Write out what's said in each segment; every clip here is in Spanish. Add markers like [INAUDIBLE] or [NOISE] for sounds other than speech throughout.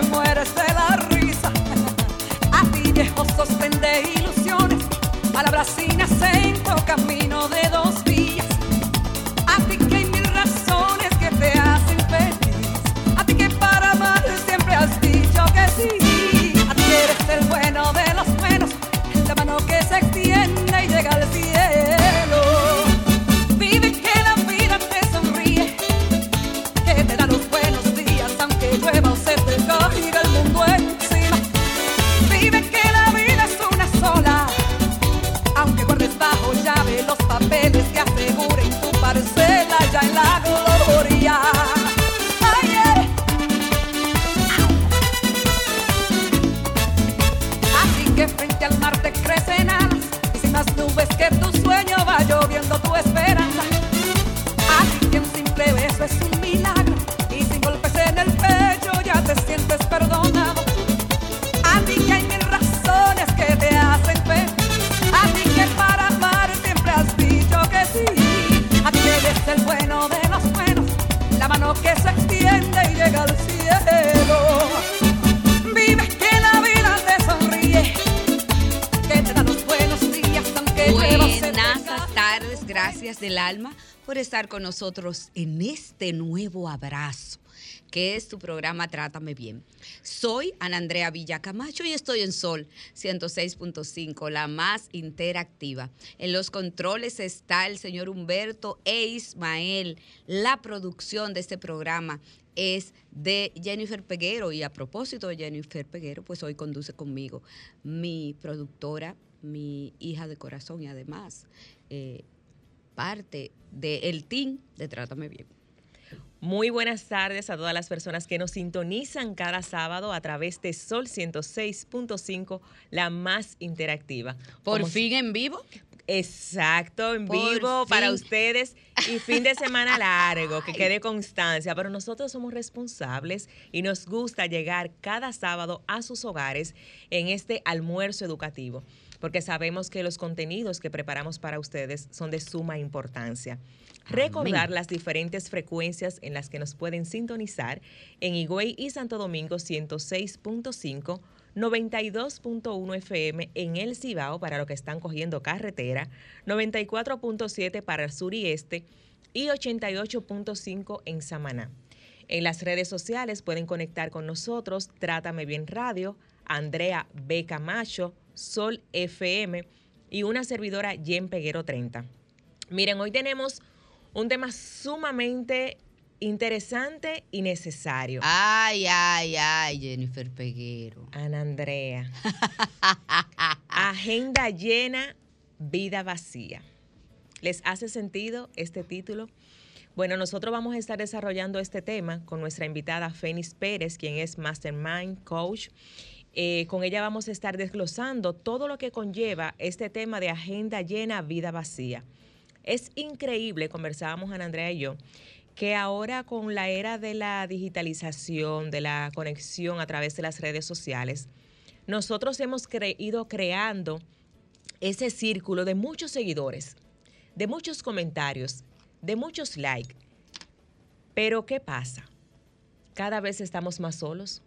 te mueres de la risa. [LAUGHS] A ti viejo sostén de ilusiones, palabras sin acento, camino estar con nosotros en este nuevo abrazo que es tu programa Trátame Bien. Soy Ana Andrea Villacamacho y estoy en Sol 106.5, la más interactiva. En los controles está el señor Humberto e Ismael. La producción de este programa es de Jennifer Peguero y a propósito de Jennifer Peguero, pues hoy conduce conmigo mi productora, mi hija de corazón y además eh, parte del team de Trátame Bien. Muy buenas tardes a todas las personas que nos sintonizan cada sábado a través de Sol 106.5, la más interactiva. Por fin en vivo. Exacto, en Por vivo para ustedes y fin de semana largo, que quede constancia, pero nosotros somos responsables y nos gusta llegar cada sábado a sus hogares en este almuerzo educativo, porque sabemos que los contenidos que preparamos para ustedes son de suma importancia. Recordar las diferentes frecuencias en las que nos pueden sintonizar en Higüey y Santo Domingo 106.5, 92.1 FM en el Cibao para los que están cogiendo carretera, 94.7 para el sur y este y 88.5 en Samaná. En las redes sociales pueden conectar con nosotros Trátame Bien Radio, Andrea B. Camacho, Sol FM y una servidora Jen Peguero 30. Miren, hoy tenemos un tema sumamente interesante y necesario. Ay, ay, ay, Jennifer Peguero. Ana Andrea. [LAUGHS] Agenda llena, vida vacía. ¿Les hace sentido este título? Bueno, nosotros vamos a estar desarrollando este tema con nuestra invitada Fénix Pérez, quien es Mastermind Coach. Eh, con ella vamos a estar desglosando todo lo que conlleva este tema de agenda llena, vida vacía. Es increíble, conversábamos Ana Andrea y yo, que ahora con la era de la digitalización, de la conexión a través de las redes sociales, nosotros hemos ido creando ese círculo de muchos seguidores, de muchos comentarios, de muchos likes. Pero ¿qué pasa? Cada vez estamos más solos.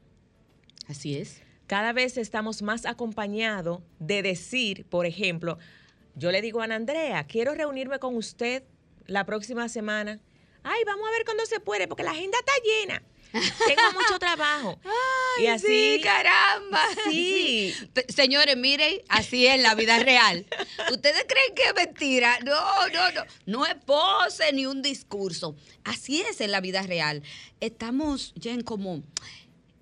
Así es. Cada vez estamos más acompañados de decir, por ejemplo, yo le digo a Ana Andrea, quiero reunirme con usted la próxima semana. Ay, vamos a ver cuándo se puede, porque la agenda está llena. tengo [LAUGHS] mucho trabajo. y así, Sí, caramba. Sí. Señores, miren, así es la vida real. ¿Ustedes creen que es mentira? No, no, no. No es pose ni un discurso. Así es en la vida real. Estamos ya en como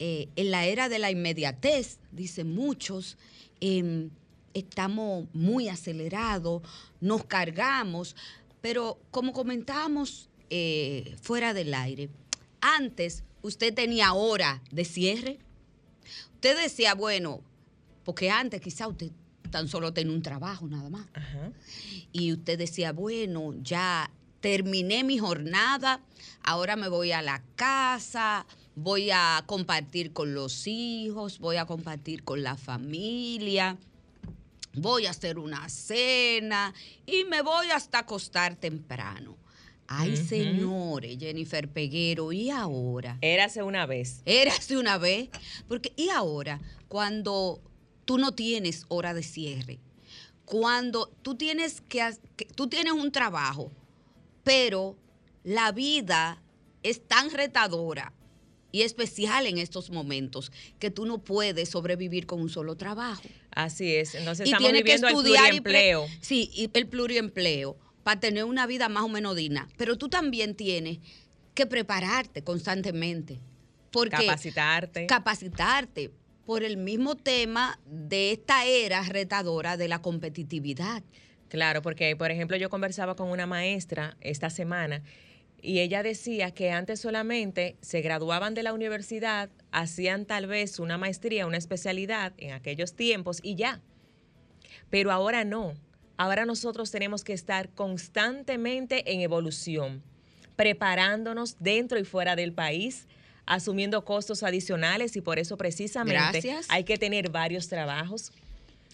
eh, en la era de la inmediatez, dicen muchos. Em, estamos muy acelerados, nos cargamos, pero como comentábamos eh, fuera del aire, antes usted tenía hora de cierre. Usted decía, bueno, porque antes quizá usted tan solo tenía un trabajo nada más. Ajá. Y usted decía, bueno, ya terminé mi jornada, ahora me voy a la casa, voy a compartir con los hijos, voy a compartir con la familia, voy a hacer una cena y me voy hasta acostar temprano. Ay, señores, Jennifer Peguero, ¿y ahora? Érase una vez. Érase una vez. Porque, ¿y ahora? Cuando tú no tienes hora de cierre, cuando tú tienes que, que- tú tienes un trabajo, pero la vida es tan retadora y especial en estos momentos que tú no puedes sobrevivir con un solo trabajo. Así es. Entonces y estamos que viviendo el estudiar y pre- pluriempleo. sí, y el pluriempleo para tener una vida más o menos digna, pero tú también tienes que prepararte constantemente. Porque Capacitarte. capacitarte por el mismo tema de esta era retadora de la competitividad. Claro, porque por ejemplo yo conversaba con una maestra esta semana y ella decía que antes solamente se graduaban de la universidad, hacían tal vez una maestría, una especialidad en aquellos tiempos y ya. Pero ahora no. Ahora nosotros tenemos que estar constantemente en evolución, preparándonos dentro y fuera del país, asumiendo costos adicionales y por eso precisamente Gracias. hay que tener varios trabajos.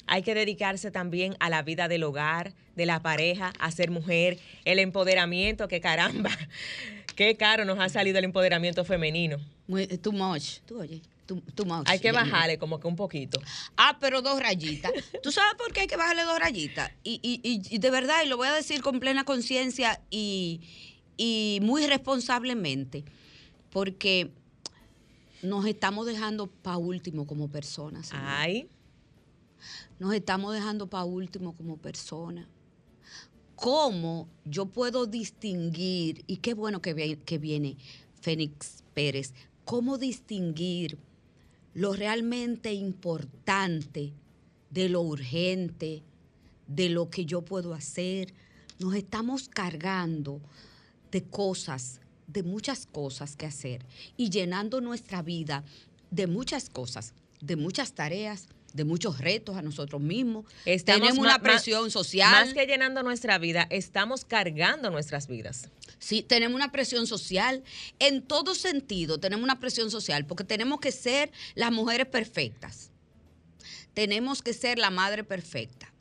Hay que dedicarse también a la vida del hogar, de la pareja, a ser mujer, el empoderamiento, que caramba, [LAUGHS] qué caro nos ha salido el empoderamiento femenino. Muy, too much. Tú oye, too, too much. Hay que bajarle como que un poquito. Ah, pero dos rayitas. [LAUGHS] ¿Tú sabes por qué hay que bajarle dos rayitas? Y, y- y- y de verdad, y lo voy a decir con plena conciencia y, y muy responsablemente, porque nos estamos dejando para último como personas. Ay, Nos estamos dejando para último como personas. ¿Cómo yo puedo distinguir, y qué bueno que, vi- que viene Fénix Pérez, cómo distinguir lo realmente importante de lo urgente, de lo que yo puedo hacer? Nos estamos cargando de cosas, de muchas cosas que hacer y llenando nuestra vida de muchas cosas, de muchas tareas, de muchos retos a nosotros mismos. estamos Tenemos una presión social. Más que llenando nuestra vida, estamos cargando nuestras vidas. Sí, tenemos una presión social. En todo sentido, tenemos una presión social porque tenemos que ser las mujeres perfectas. Tenemos que ser la madre perfecta.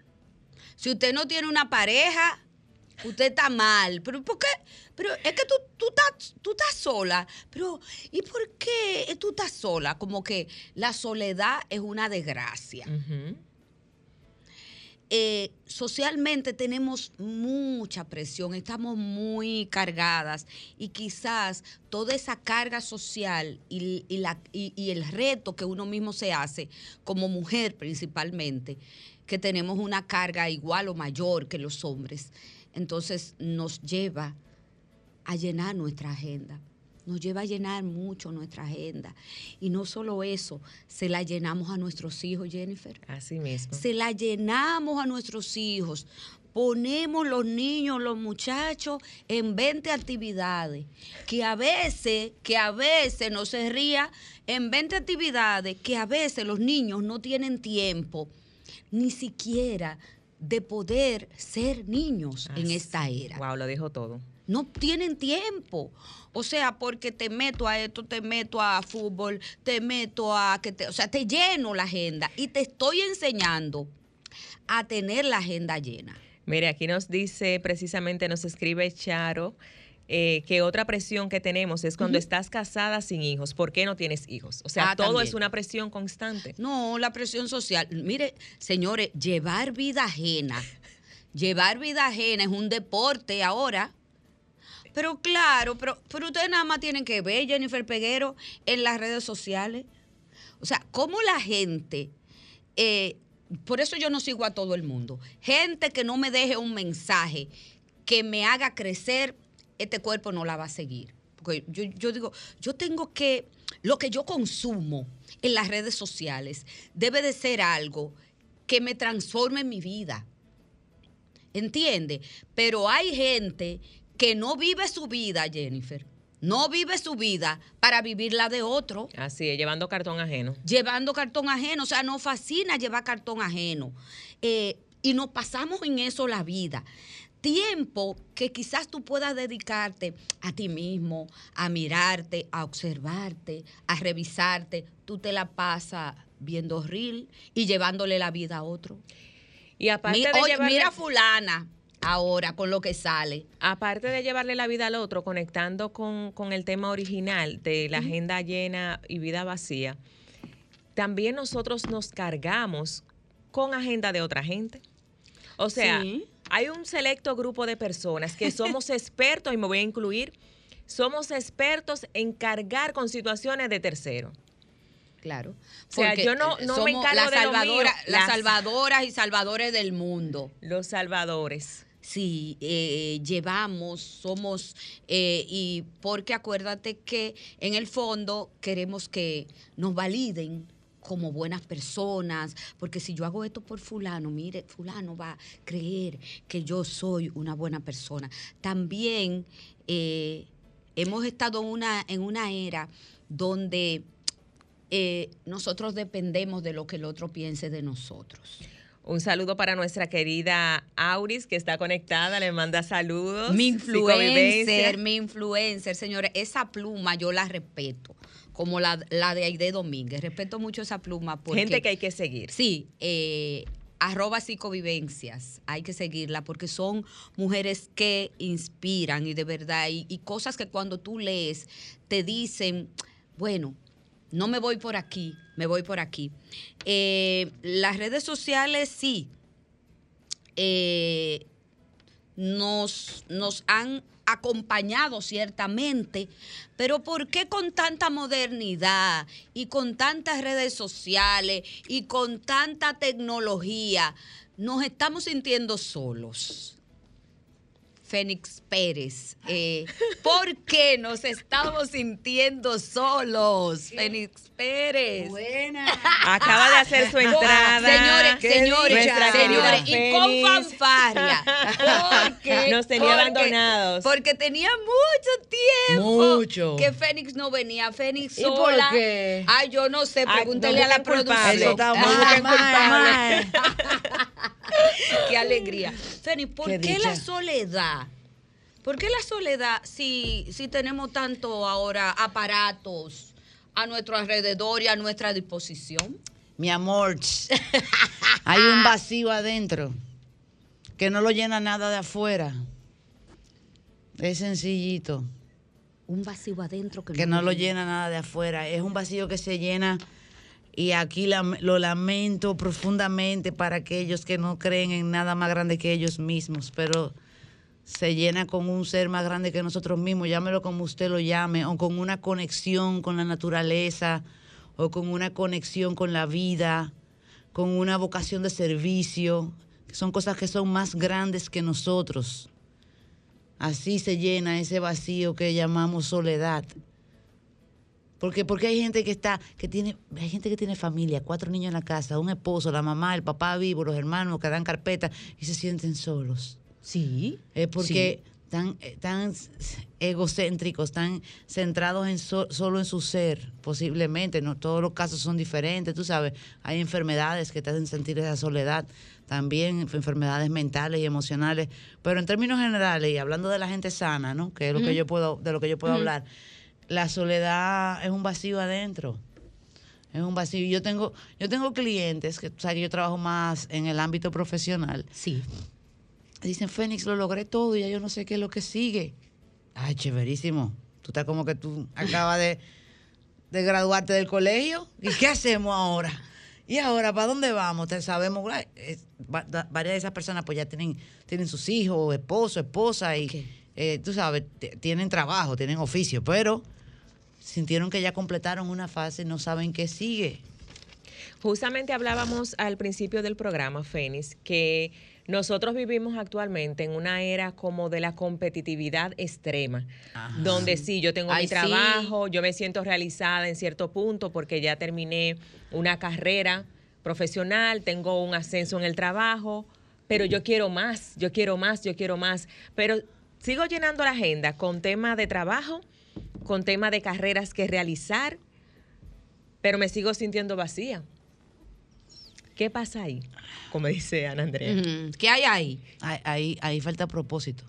Si usted no tiene una pareja, usted está mal. ¿Pero por qué? Pero es que tú, tú, estás, tú estás sola. Pero, ¿y por qué tú estás sola? Como que la soledad es una desgracia eh, socialmente tenemos mucha presión, estamos muy cargadas y quizás toda esa carga social y, y la- y- y el reto que uno mismo se hace como mujer principalmente, que tenemos una carga igual o mayor que los hombres, entonces nos lleva a llenar nuestra agenda. Nos lleva a llenar mucho nuestra agenda. Y no solo eso, se la llenamos a nuestros hijos, Jennifer Así mismo. se la llenamos a nuestros hijos. Ponemos los niños, los muchachos en 20 actividades, que a veces, que a veces no se ría, en 20 actividades que a veces los niños no tienen tiempo ni siquiera de poder ser niños en esta era Wow, lo dijo todo. no tienen tiempo. O sea, porque te meto a esto, te meto a fútbol, te meto a que te, o sea, te lleno la agenda y te estoy enseñando a tener la agenda llena. Mire, aquí nos dice, precisamente nos escribe Charo, eh, que otra presión que tenemos es cuando estás casada sin hijos. ¿Por qué no tienes hijos? O sea, Ah, todo también. es una presión constante. No, la presión social. Mire, señores, llevar vida ajena, llevar vida ajena es un deporte ahora. Pero claro, pero, pero ustedes nada más tienen que ver Jennifer Peguero en las redes sociales. O sea, cómo la gente, eh, por eso yo no sigo a todo el mundo, gente que no me deje un mensaje que me haga crecer, este cuerpo no la va a seguir. Porque yo, yo digo, yo tengo que, lo que yo consumo en las redes sociales debe de ser algo que me transforme en mi vida. ¿Entiende? Pero hay gente que no vive su vida, Jennifer. No vive su vida para vivir la de otro Así es, llevando cartón ajeno. llevando cartón ajeno. O sea, nos fascina llevar cartón ajeno. Eh, y nos pasamos en eso la vida. Tiempo que quizás tú puedas dedicarte a ti mismo, a mirarte, a observarte, a revisarte. Tú te la pasas viendo reel y llevándole la vida a otro. Y aparte Mi- de oye, llevarle- mira fulana ahora con lo que sale. Aparte de llevarle la vida al otro, conectando con, con el tema original de la agenda llena y vida vacía, también nosotros nos cargamos con agenda de otra gente. O sea, Sí. Hay un selecto grupo de personas que somos [LAUGHS] expertos, y me voy a incluir, somos expertos en cargar con situaciones de terceros. Claro. O sea, yo no- no me encargo de lo mío, las las- salvadoras y salvadores del mundo. Los salvadores. Sí, eh, llevamos, somos, eh, y porque acuérdate que en el fondo queremos que nos validen como buenas personas, porque si yo hago esto por fulano, mire, fulano va a creer que yo soy una buena persona. También eh, hemos estado en una, en una era donde eh, nosotros dependemos de lo que el otro piense de nosotros. Un saludo para nuestra querida Auris, que está conectada, le manda saludos. Mi influencer, mi influencer, señores, esa pluma yo la respeto, como la, la de Aide Domínguez. Respeto mucho esa pluma porque... Gente que hay que seguir. Sí, eh, arroba psicovivencias, hay que seguirla porque son mujeres que inspiran y de verdad, y, y cosas que cuando tú lees te dicen, bueno, no me voy por aquí, me voy por aquí. Eh, las redes sociales sí, eh, nos, nos han acompañado ciertamente, pero ¿por qué con tanta modernidad y con tantas redes sociales y con tanta tecnología nos estamos sintiendo solos? Fénix Pérez, eh, ¿por qué nos estamos sintiendo solos? Fénix Pérez. Buena. Acaba de hacer su entrada. Señores, Qué señores, dicha. señores, y con fanfarria. Porque, [LAUGHS] Nos tenía abandonados. Porque tenía mucho tiempo Mucho. que Fénix no venía. Fénix ¿Y por sola. qué? Ay, yo no sé, Ay, pregúntele no a la culpable. Eso producción. está Ah, mal, mal, [LAUGHS] [LAUGHS] Qué alegría. Fénix, ¿por Qué la soledad? ¿Por qué la soledad si, si tenemos tanto ahora aparatos a nuestro alrededor y a nuestra disposición? Mi amor, hay un [LAUGHS] vacío adentro que no lo llena nada de afuera. Es sencillito, Un vacío adentro que, que no lo llena nada de afuera. Es un vacío que se llena y aquí lo lamento profundamente para aquellos que no creen en nada más grande que ellos mismos, pero se llena con un ser más grande que nosotros mismos, llámelo como usted lo llame, o con una conexión con la naturaleza, o con una conexión con la vida, con una vocación de servicio, que son cosas que son más grandes que nosotros. Así se llena ese vacío que llamamos soledad. Porque, porque hay gente que está, que tiene, hay gente que tiene familia, cuatro niños en la casa, un esposo, la mamá, el papá vivo, los hermanos que dan carpeta y se sienten solos. Sí. Es porque están eh, tan egocéntricos, tan centrados en so- solo en su ser, posiblemente. No todos los casos son diferentes, tú sabes. Hay enfermedades que te hacen sentir esa soledad, también enfermedades mentales y emocionales. Pero en términos generales y hablando de la gente sana, ¿no? Que es lo que yo puedo, de lo que yo puedo hablar. La soledad es un vacío adentro. Es un vacío. Yo tengo, yo tengo clientes que, o sea, yo trabajo más en el ámbito profesional Sí. Dicen, Fénix, lo logré todo y ya yo no sé qué es lo que sigue. Ay, chéverísimo. Tú estás como que tú acabas de, de graduarte del colegio. ¿Y qué hacemos ahora? ¿Y ahora para dónde vamos? Te sabemos, varias de esas personas pues ya tienen, tienen sus hijos, esposo, esposa y, ¿Qué? Eh, tú sabes, tienen trabajo, tienen oficio, pero sintieron que ya completaron una fase no saben qué sigue. Justamente hablábamos al principio del programa, Fénix, que nosotros vivimos actualmente en una era como de la competitividad extrema, donde sí, yo tengo Ay, mi sí. trabajo, yo me siento realizada en cierto punto porque ya terminé una carrera profesional, tengo un ascenso en el trabajo, pero yo quiero más, yo quiero más, yo quiero más, pero sigo llenando la agenda con temas de trabajo, con temas de carreras que realizar, pero me sigo sintiendo vacía. ¿Qué pasa ahí? Como dice Ana Andrea. ¿Qué hay ahí? Ahí, ahí, ahí falta propósito.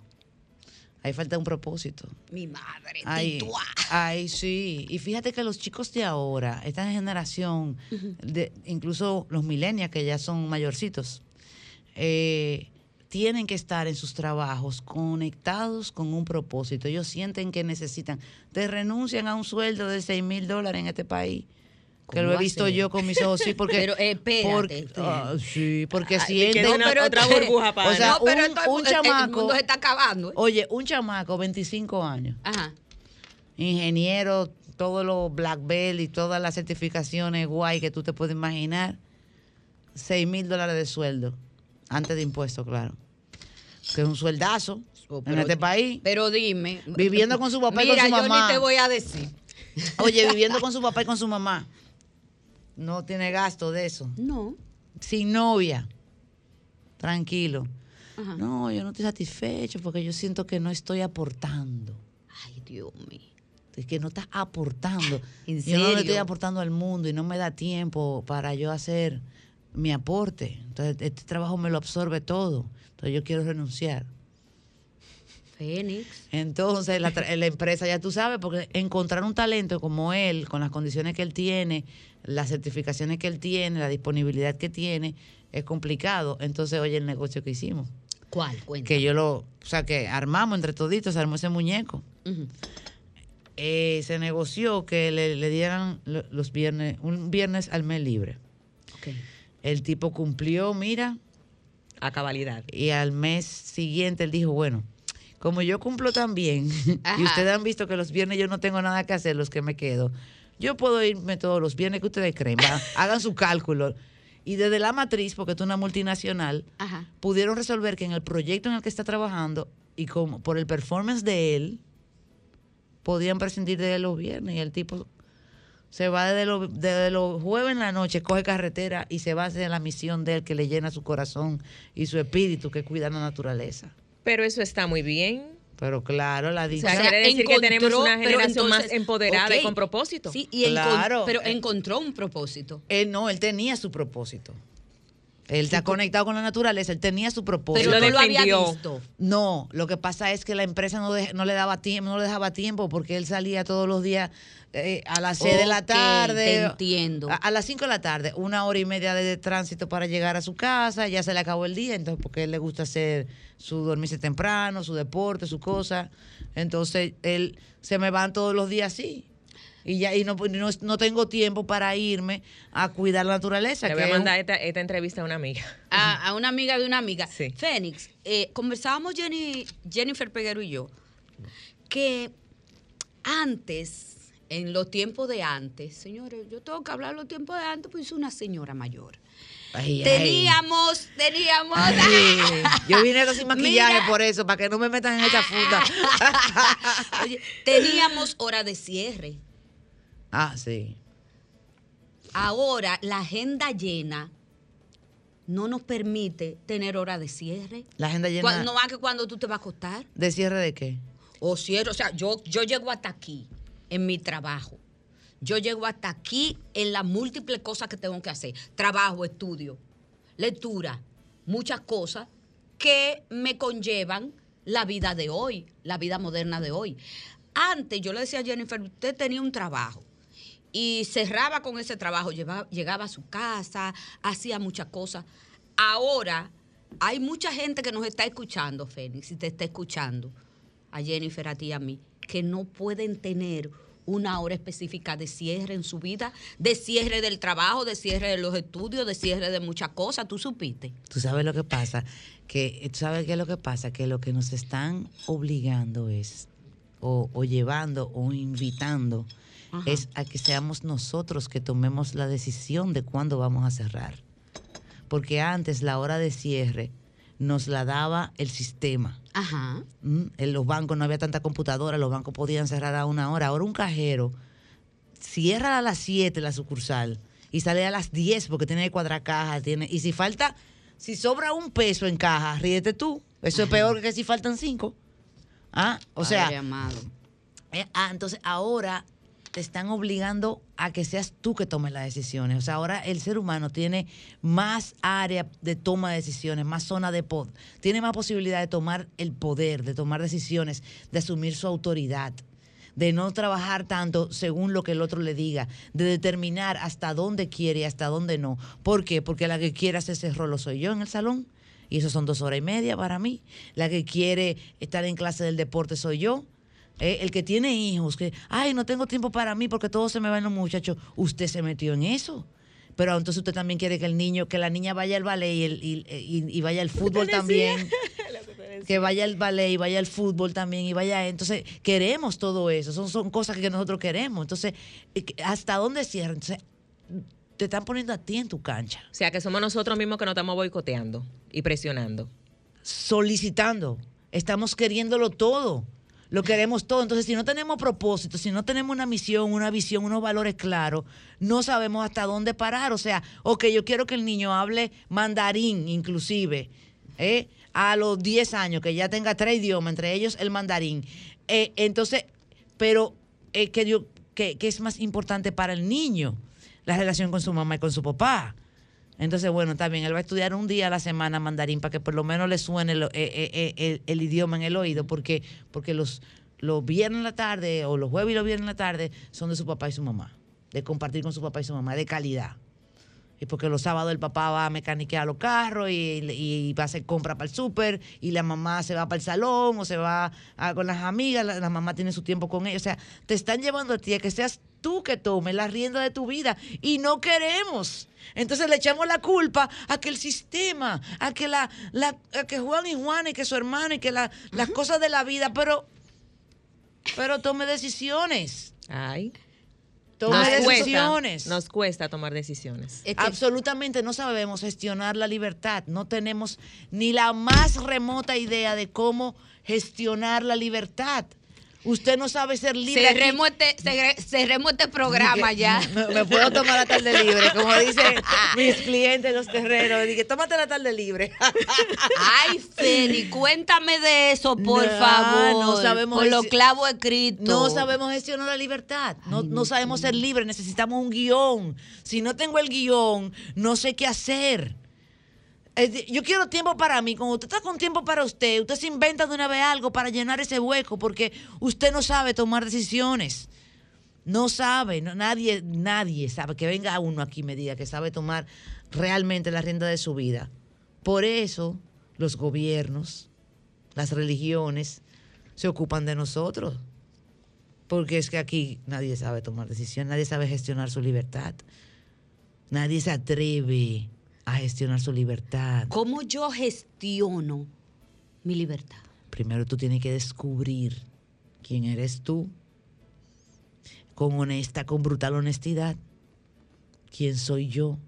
Ahí falta un propósito. Mi madre, Ay, titua. ay, sí. Y fíjate que los chicos de ahora, esta generación, de, incluso los millennials que ya son mayorcitos, eh, tienen que estar en sus trabajos conectados con un propósito. Ellos sienten que necesitan. Te renuncian a un sueldo de 6 mil dólares en este país. Que ¿Cómo lo he visto yo con mis ojos, sí, porque... [LAUGHS] Pero, eh, espérate, porque- espérate. ah, sí, porque Ay, sienten... que una- otra burbuja para O sea, no, pero un- esto- un el- El chamaco- mundo se está acabando. ¿eh? Oye, un chamaco, 25 años, Ajá. ingeniero, todos los black belt y todas las certificaciones guay que tú te puedes imaginar, 6 mil dólares de sueldo, antes de impuestos, claro. Que es un sueldazo Oh, en pero- este país. Pero dime. Viviendo con su papá y con su yo mamá. ni te voy a decir. Oye, viviendo con su papá y con su mamá. No tiene gasto de eso. No. Sin novia. Tranquilo. Ajá. No, yo no estoy satisfecho porque yo siento que no estoy aportando. Ay, Dios mío. Es que no estás aportando. ¿En Yo no le estoy serio? aportando al mundo y no me da tiempo para yo hacer mi aporte. Entonces, este trabajo me lo absorbe todo. Entonces, yo quiero renunciar. Fénix. Entonces, la, empresa, ya tú sabes, porque encontrar un talento como él, con las condiciones que él tiene, las certificaciones que él tiene, la disponibilidad que tiene, es complicado. Entonces, oye, el negocio que hicimos, ¿Cuál? Cuenta. que yo lo, o sea, que armamos entre toditos, armó ese muñeco. Eh, se negoció que le, le dieran lo- los viernes, un viernes al mes libre. Ok. El tipo cumplió, mira, A cabalidad. y al mes siguiente él dijo, bueno, como yo cumplo también, [LAUGHS] y ustedes han visto que los viernes yo no tengo nada que hacer, los que me quedo, yo puedo irme todos los viernes que ustedes creen, va, [LAUGHS] hagan su cálculo. Y desde la matriz, porque es una multinacional, Ajá. pudieron resolver que en el proyecto en el que está trabajando y como por el performance de él, podían prescindir de él los viernes y el tipo se va desde los, desde los jueves en la noche, coge carretera y se va hacia la misión de él que le llena su corazón y su espíritu que cuida la naturaleza. Pero eso está muy bien. Pero claro, la O dicha... sea, quiere decir que tenemos una generación más empoderada y con propósito. Sí, y encon- Claro. pero encontró un propósito. Él no, él tenía su propósito. Él está conectado con la naturaleza, él tenía su propósito. Pero no lo había visto. No, lo que pasa es que la empresa no, le daba tiempo, no le dejaba tiempo porque él salía todos los días eh, a las 6 de la tarde. te entiendo. A, a las 5 de la tarde, una hora y media de tránsito para llegar a su casa, ya se le acabó el día, entonces porque a él le gusta hacer su dormirse temprano, su deporte, su cosa. Entonces, él se me van todos los días así. Y ya y no, no, no tengo tiempo para irme a cuidar la naturaleza. Le que voy a es un- mandar esta, esta entrevista a una amiga. A, a una amiga de una amiga. Sí. Fénix, eh, conversábamos Jenny, Jennifer Peguero y yo, que antes, en los tiempos de antes, señores, yo tengo que hablar de los tiempos de antes, pues una señora mayor. Ay, ay. Teníamos, teníamos. Ay, yo vine sin [LAUGHS] maquillaje Mira. por eso, para que no me metan en esa funda. [LAUGHS] Oye, teníamos hora de cierre. Ah, sí. Ahora la agenda llena no nos permite tener hora de cierre. La agenda llena Cuando- no más que cuando tú te vas a acostar. de cierre de qué? O cierre, o sea, yo, yo llego hasta aquí en mi trabajo. Yo llego hasta aquí en las múltiples cosas que tengo que hacer. Trabajo, estudio, lectura, muchas cosas que me conllevan la vida de hoy, la vida moderna de hoy. Antes yo le decía a Jennifer, usted tenía un trabajo y cerraba con ese trabajo, llevaba- llegaba a su casa, hacía muchas cosas. Ahora hay mucha gente que nos está escuchando, Fénix, y te está escuchando, a Jennifer, a ti a mí, que no pueden tener una hora específica de cierre en su vida, de cierre del trabajo, de cierre de los estudios, de cierre de muchas cosas. ¿Tú supiste? Tú sabes lo que pasa, que tú sabes qué es lo que pasa, que lo que nos están obligando es, o, o llevando, o invitando, Ajá. es a que seamos nosotros que tomemos la decisión de cuándo vamos a cerrar. Porque antes la hora de cierre nos la daba el sistema. Ajá. Mm, En los bancos no había tanta computadora, los bancos podían cerrar a una hora. Ahora un cajero cierra a las 7 la sucursal y sale a las 10 porque tiene caja. Tiene, y si falta, si sobra un peso en caja, ríete tú. Eso es peor que si faltan cinco. Ah, o sea, amado. eh, ah, entonces ahora te están obligando a que seas tú que tomes las decisiones. O sea, ahora el ser humano tiene más área de toma de decisiones, más zona de poder, tiene más posibilidad de tomar el poder, de tomar decisiones, de asumir su autoridad, de no trabajar tanto según lo que el otro le diga, de determinar hasta dónde quiere y hasta dónde no. ¿Por qué? Porque la que quiere hacer ese rolo soy yo en el salón. Y eso son dos horas y media para mí. La que quiere estar en clase del deporte soy yo. Eh, el que tiene hijos, que, ay, no tengo tiempo para mí porque todo se me va en los muchachos, usted se metió en eso. Pero entonces usted también quiere que el niño, que la niña vaya al ballet y, el- y- y- y vaya al fútbol también. [LAUGHS] Que vaya al ballet y vaya al fútbol también y vaya. Entonces, queremos todo eso. Son, son cosas que nosotros queremos. Entonces, eh, que- ¿hasta dónde cierran? Entonces, te están poniendo a ti en tu cancha, O sea, que somos nosotros mismos que nos estamos boicoteando y presionando. solicitando. Estamos queriéndolo todo. Lo queremos todo. Entonces, si no tenemos propósito, si no tenemos una misión, una visión, unos valores claros, no sabemos hasta dónde parar. O sea, ok, yo quiero que el niño hable mandarín, inclusive, ¿eh? a los 10 años, que ya tenga tres idiomas, entre ellos el mandarín. Eh, entonces, pero eh, que, que, que es más importante para el niño la relación con su mamá y con su papá. Entonces, bueno, también él va a estudiar un día a la semana mandarín para que por lo menos le suene eh, eh, eh, el, el idioma en el oído, porque, porque los, los viernes en la tarde o los jueves y los viernes en la tarde son de su papá y su mamá, de compartir con su papá y su mamá, de calidad. Y porque los sábados el papá va a mecaniquear los carros y, y va a hacer compra para el súper y la mamá se va para el salón o se va a- con las amigas, la, la mamá tiene su tiempo con ellos. O sea, te están llevando a ti a que seas tú que tomes la rienda de tu vida y no queremos. Entonces le echamos la culpa a que el sistema, a que la, la a que Juan y Juan y que su hermano y que la- las cosas de la vida, pero pero tome decisiones. Ay. Tome Nos cuesta, decisiones. nos cuesta tomar decisiones. Es que- Absolutamente no sabemos gestionar la libertad. No tenemos ni la más remota idea de cómo gestionar la libertad. Usted no sabe ser libre. cerremos este, cerre- este programa ya. [LAUGHS] Me, puedo tomar la tarde libre, como dicen [LAUGHS] mis clientes los terreros. Dije, tómate la tarde libre. [LAUGHS] Ay, Feli, cuéntame de eso, por No, favor. no sabemos Por los ese- clavos escritos. No sabemos gestionar la libertad. No, no sabemos ser libres. Necesitamos un guion. Si no tengo el guion, no sé qué hacer. Yo quiero tiempo para mí. Cuando usted está con tiempo para usted, usted se inventa de una vez algo para llenar ese hueco porque usted no sabe tomar decisiones. No sabe, nadie, nadie sabe. Que venga uno aquí y me diga que sabe tomar realmente la rienda de su vida. Por eso los gobiernos, las religiones, se ocupan de nosotros. Porque es que aquí nadie sabe tomar decisiones, nadie sabe gestionar su libertad. Nadie se atreve a gestionar su libertad. ¿Cómo yo gestiono mi libertad? Primero tú tienes que descubrir quién eres tú, con honesta, con brutal honestidad. ¿Quién soy yo?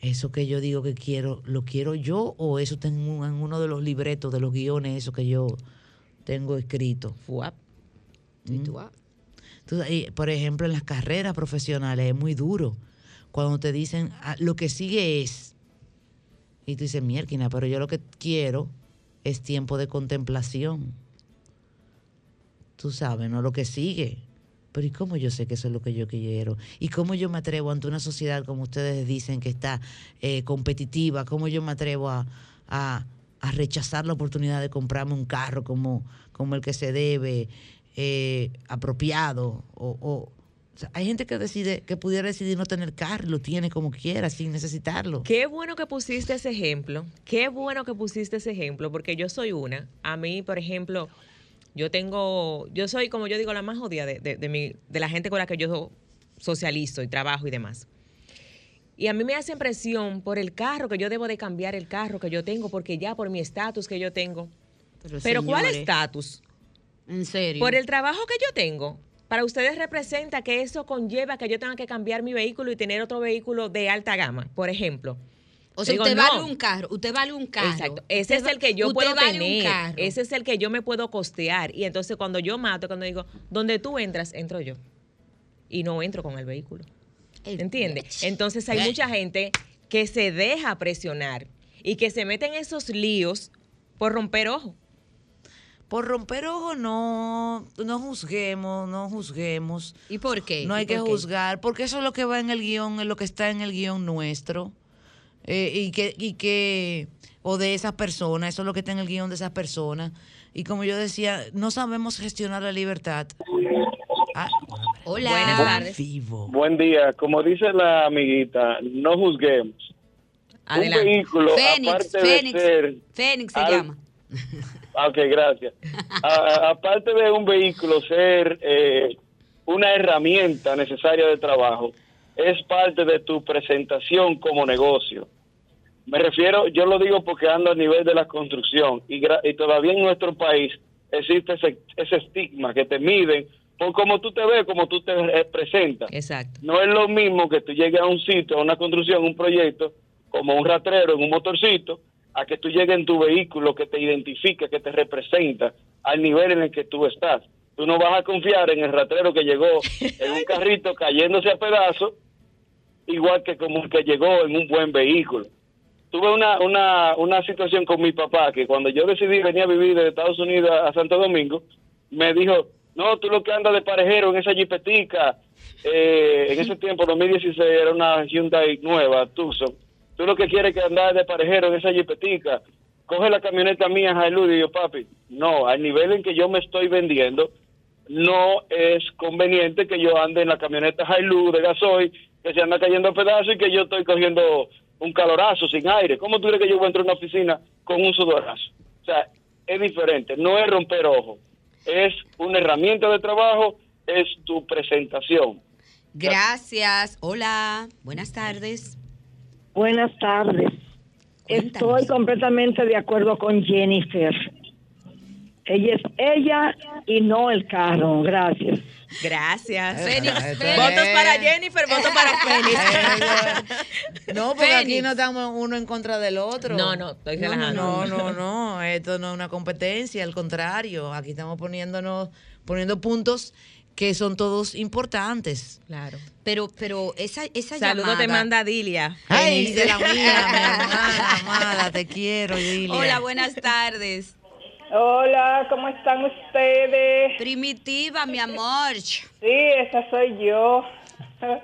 Eso que yo digo que quiero, ¿lo quiero yo o eso tengo en uno de los libretos, de los guiones, eso que yo tengo escrito? Fuap. Mm. Por ejemplo, en las carreras profesionales es muy duro. Cuando te dicen, "Ah, lo que sigue es, y tú dices, mierda, pero yo lo que quiero es tiempo de contemplación. Tú sabes, no lo que sigue. Pero ¿y cómo yo sé que eso es lo que yo quiero? ¿Y cómo yo me atrevo ante una sociedad, como ustedes dicen, que está eh, competitiva? ¿Cómo yo me atrevo a, a- rechazar la oportunidad de comprarme un carro como, como el que se debe, eh, apropiado? O- o sea, hay gente que decide, que pudiera decidir no tener carro, y lo tiene como quiera, sin necesitarlo. Qué bueno que pusiste ese ejemplo. Qué bueno que pusiste ese ejemplo, porque yo soy una. A mí, por ejemplo, Yo tengo, yo soy, como yo digo, la más jodida de, de, de mi- de la gente con la que yo socializo y trabajo y demás. Y a mí me hace impresión por el carro, que yo debo de cambiar el carro que yo tengo, porque ya por mi estatus que yo tengo. Pero ¿cuál señores, estatus? En serio. Por el trabajo que yo tengo. Para ustedes representa que eso conlleva que yo tenga que cambiar mi vehículo y tener otro vehículo de alta gama, por ejemplo. o sea, Digo, usted no. vale un carro, usted vale un carro. Exacto. Ese Usted es el que yo puedo vale un tener. carro. Ese es el que yo me puedo costear. Y entonces cuando yo mato, cuando digo, donde tú entras, entro yo. Y no entro con el vehículo. ¿Entiendes? Entonces hay mucha gente que se deja presionar y que se mete en esos líos por romper ojo. Por romper ojo, no, no juzguemos, no juzguemos. ¿Y por qué? No ¿Y hay que por juzgar, porque eso es lo que va en el guion, es lo que está en el guion nuestro. Eh, y que, y que, o de esas personas, eso es lo que está en el guion de esas personas. Y como yo decía, no sabemos gestionar la libertad. Ah, Hola. Buenas tardes. Vivo. Buen día. Como dice la amiguita, no juzguemos. Adelante. Un vehículo, Fénix, aparte Fénix, de ser... Fénix se al- llama. Ok, gracias. A- aparte de un vehículo ser eh, una herramienta necesaria de trabajo, es parte de tu presentación como negocio. Me refiero, yo lo digo porque ando a nivel de la construcción y, gra- y todavía en nuestro país existe ese, ese estigma que te miden por cómo tú te ves, cómo tú te presentas. Exacto. No es lo mismo que tú llegues a un sitio, a una construcción, un proyecto, como un ratrero en un motorcito, a que tú llegues en tu vehículo que te identifica, que te representa al nivel en el que tú estás. Tú no vas a confiar en el ratrero que llegó [LAUGHS] en un carrito cayéndose a pedazos, igual que como el que llegó en un buen vehículo. Tuve una, una, una situación con mi papá que cuando yo decidí venir a vivir de Estados Unidos a Santo Domingo, me dijo, no, tú lo que andas de parejero en esa jipetica, eh, en ese [LAUGHS] tiempo, 2016, era una Hyundai nueva, Tucson, tú lo que quieres que andar de parejero en esa jipetica, coge la camioneta mía Hilux y yo, papi, no, al nivel en que yo me estoy vendiendo, no es conveniente que yo ande en la camioneta Hilux de gasoil, que se anda cayendo a pedazos y que yo estoy cogiendo un calorazo sin aire. ¿Cómo tú crees que yo voy a entrar a una oficina con un sudorazo? O sea, es diferente, no es romper ojo, es una herramienta de trabajo, es tu presentación. Gracias. Hola. Buenas tardes. Buenas tardes. Cuéntanos. Estoy completamente de acuerdo con Jennifer. Ella es ella y no el carro. Gracias. Gracias. Fénix. Votos para Jennifer, votos para [LAUGHS] Fénix. No, porque aquí no estamos uno en contra del otro. No, no, estoy No, relajando. No, no, no, esto no es una competencia, al contrario, aquí estamos poniéndonos, poniendo puntos que son todos importantes. Claro. Pero, pero esa, esa Saludos te llamada- manda Dilia. Ay, de la mía, mi [LAUGHS] amada, te quiero, Dilia. Hola, buenas tardes. Hola, ¿cómo están ustedes? Primitiva, mi amor. Sí, esa soy yo. [LAUGHS]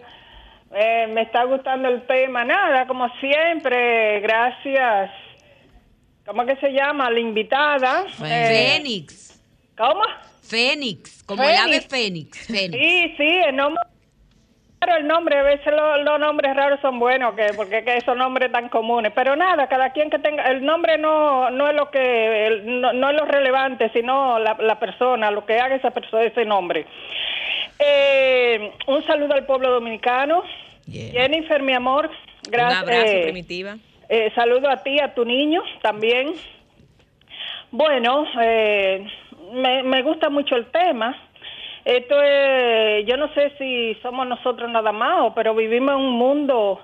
Eh, me está gustando el tema. Nada, como siempre, gracias. ¿Cómo que se llama? La invitada. Eh, Fénix. ¿Cómo? Fénix. Como el ave Fénix. Fénix. Fénix. Sí, sí, el nombre. Claro, el nombre, a veces lo- los, nombres raros son buenos, que porque que esos nombres tan comunes. Pero nada, cada quien que tenga, el nombre no, no es lo que, el- no, no es lo relevante, sino la, la persona, lo que haga esa persona, ese nombre. Eh, un saludo al pueblo dominicano. Yeah. Jennifer, mi amor, Un gracias. abrazo, eh, Primitiva. eh, saludo a ti, a tu niño también. Bueno, eh, me, me gusta mucho el tema. Esto es, yo no sé si somos nosotros nada más, pero vivimos en un mundo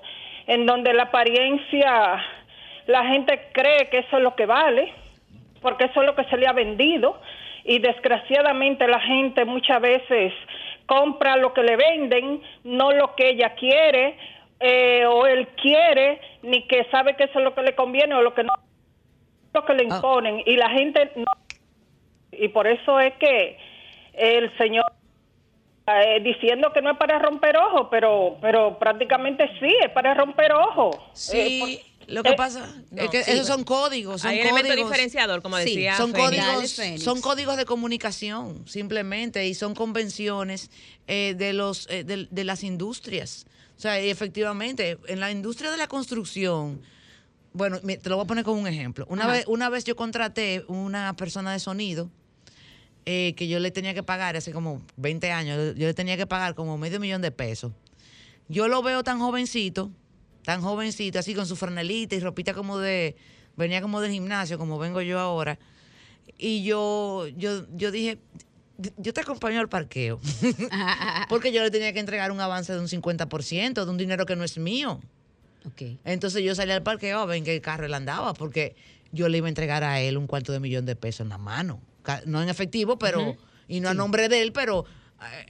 en donde la apariencia, la gente cree que eso es lo que vale, porque eso es lo que se le ha vendido, y desgraciadamente la gente muchas veces compra lo que le venden, no lo que ella quiere, eh, o él quiere, ni que sabe que eso es lo que le conviene o lo que no, lo que le imponen, y la gente no y por eso es que el señor eh, diciendo que no es para romper ojos, pero pero prácticamente sí, es para romper ojos. Sí, Eh, lo que eh, pasa no, es que sí. esos son códigos, son Hay elemento códigos. diferenciador, como Sí, decía son Fénix. Códigos, Fénix. son códigos de comunicación, simplemente, y son convenciones eh, de los eh, de, de las industrias. O sea, y efectivamente, en la industria de la construcción, bueno, te lo voy a poner como un ejemplo. Una Ajá. vez, una vez yo contraté una persona de sonido eh, que yo le tenía que pagar hace como 20 años, yo le tenía que pagar como medio millón de pesos. Yo lo veo tan jovencito, tan jovencito, así con su franelita y ropita como de, venía como del gimnasio, como vengo yo ahora. Y yo, yo, yo dije, yo te acompaño al parqueo. [LAUGHS] Porque yo le tenía que entregar un avance de un 50% de un dinero que no es mío. Entonces yo salí al parqueo a ver en qué carro él andaba, porque yo le iba a entregar a él un cuarto de millón de pesos en la mano. No en efectivo, pero, y no a nombre de él, pero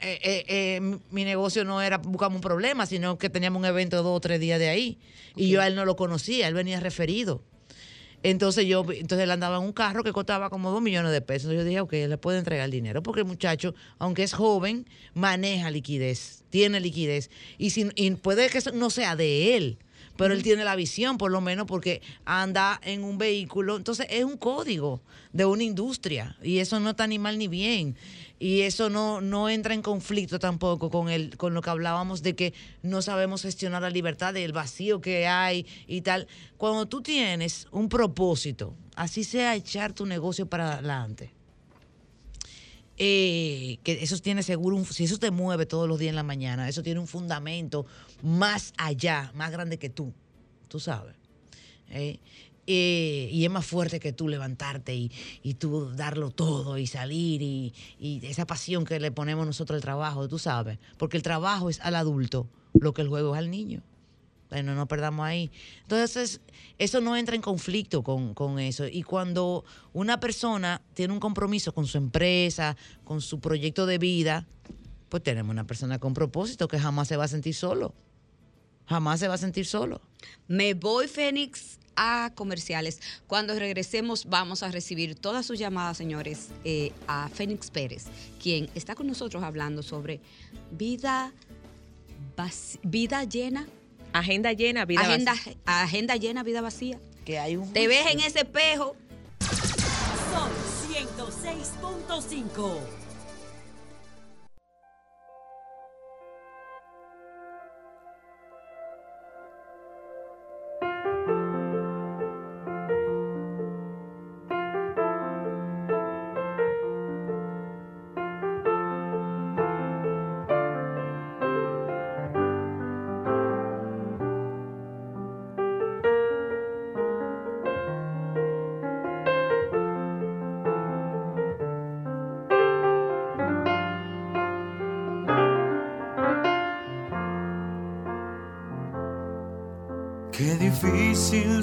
eh, eh, eh, mi- mi negocio no era buscamos un problema, sino que teníamos un evento dos o tres días de ahí. Y yo a él no lo conocía, él venía referido. Entonces yo, entonces él andaba en un carro que costaba como dos millones de pesos. Yo dije, ok, le puedo entregar el dinero, porque el muchacho, aunque es joven, maneja liquidez, tiene liquidez. Y, si, y puede que eso no sea de él, pero él tiene la visión, por lo menos, porque anda en un vehículo. Entonces es un código de una industria y eso no está ni mal ni bien. Y eso no, no entra en conflicto tampoco con, el, con lo que hablábamos de que no sabemos gestionar la libertad, del vacío que hay y tal. Cuando tú tienes un propósito, así sea echar tu negocio para adelante, eh, que eso tiene seguro, un- si eso te mueve todos los días en la mañana, eso tiene un fundamento más allá, más grande que tú, tú sabes. Eh, eh, y es más fuerte que tú levantarte y, y tú darlo todo y salir y, y esa pasión que le ponemos nosotros al trabajo, tú sabes, porque el trabajo es al adulto, lo que el juego es al niño. Bueno, no perdamos ahí. Entonces, eso no entra en conflicto con, con eso. Y cuando una persona tiene un compromiso con su empresa, con su proyecto de vida, pues tenemos una persona con propósito que jamás se va a sentir solo. Jamás se va a sentir solo. Me voy, Fénix, a comerciales. Cuando regresemos vamos a recibir todas sus llamadas, señores, eh, a Fénix Pérez, quien está con nosotros hablando sobre vida, vida llena, Agenda llena, vida agenda, vacía. agenda llena, vida vacía. Que hay un Te ves en ese espejo. Sol 106.5.